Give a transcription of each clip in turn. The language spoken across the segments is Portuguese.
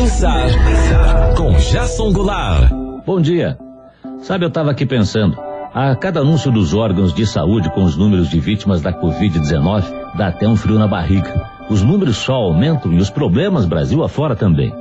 pensar com Jason Goulart. Bom dia. Sabe, eu estava aqui pensando. A cada anúncio dos órgãos de saúde com os números de vítimas da Covid-19, dá até um frio na barriga. Os números só aumentam e os problemas Brasil afora também.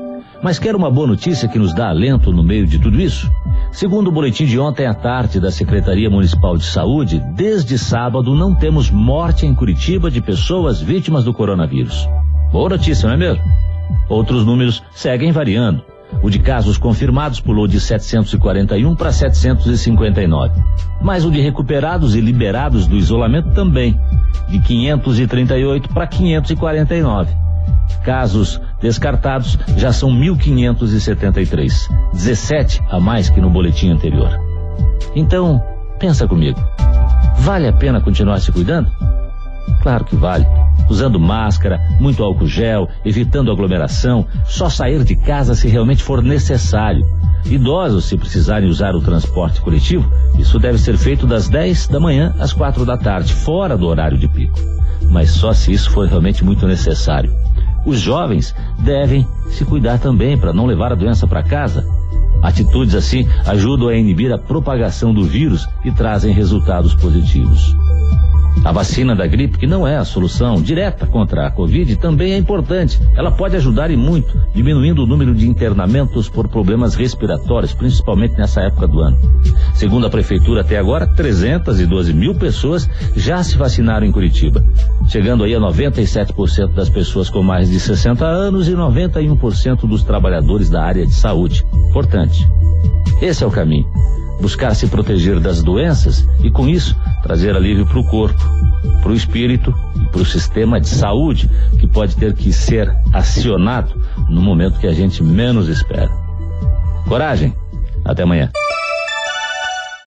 Mas quer uma boa notícia que nos dá alento no meio de tudo isso? Segundo o boletim de ontem à tarde da Secretaria Municipal de Saúde, desde sábado não temos morte em Curitiba de pessoas vítimas do coronavírus. Boa notícia, não é mesmo? Outros números seguem variando. O de casos confirmados pulou de 741 para 759. Mas o de recuperados e liberados do isolamento também, de 538 para 549. Casos descartados já são 1.573, 17 a mais que no boletim anterior. Então, pensa comigo. Vale a pena continuar se cuidando? Claro que vale. Usando máscara, muito álcool gel, evitando aglomeração, só sair de casa se realmente for necessário. Idosos, se precisarem usar o transporte coletivo, isso deve ser feito das 10 da manhã às 4 da tarde, fora do horário de pico. Mas só se isso for realmente muito necessário. Os jovens devem se cuidar também para não levar a doença para casa. Atitudes assim ajudam a inibir a propagação do vírus e trazem resultados positivos. A vacina da gripe, que não é a solução direta contra a Covid, também é importante. Ela pode ajudar e muito, diminuindo o número de internamentos por problemas respiratórios, principalmente nessa época do ano. Segundo a Prefeitura, até agora, 312 mil pessoas já se vacinaram em Curitiba, chegando aí a 97% das pessoas com mais de 60 anos e 91% dos trabalhadores da área de saúde. Importante. Esse é o caminho buscar se proteger das doenças e, com isso, trazer alívio para o corpo, para o espírito e para o sistema de saúde, que pode ter que ser acionado no momento que a gente menos espera. Coragem! Até amanhã.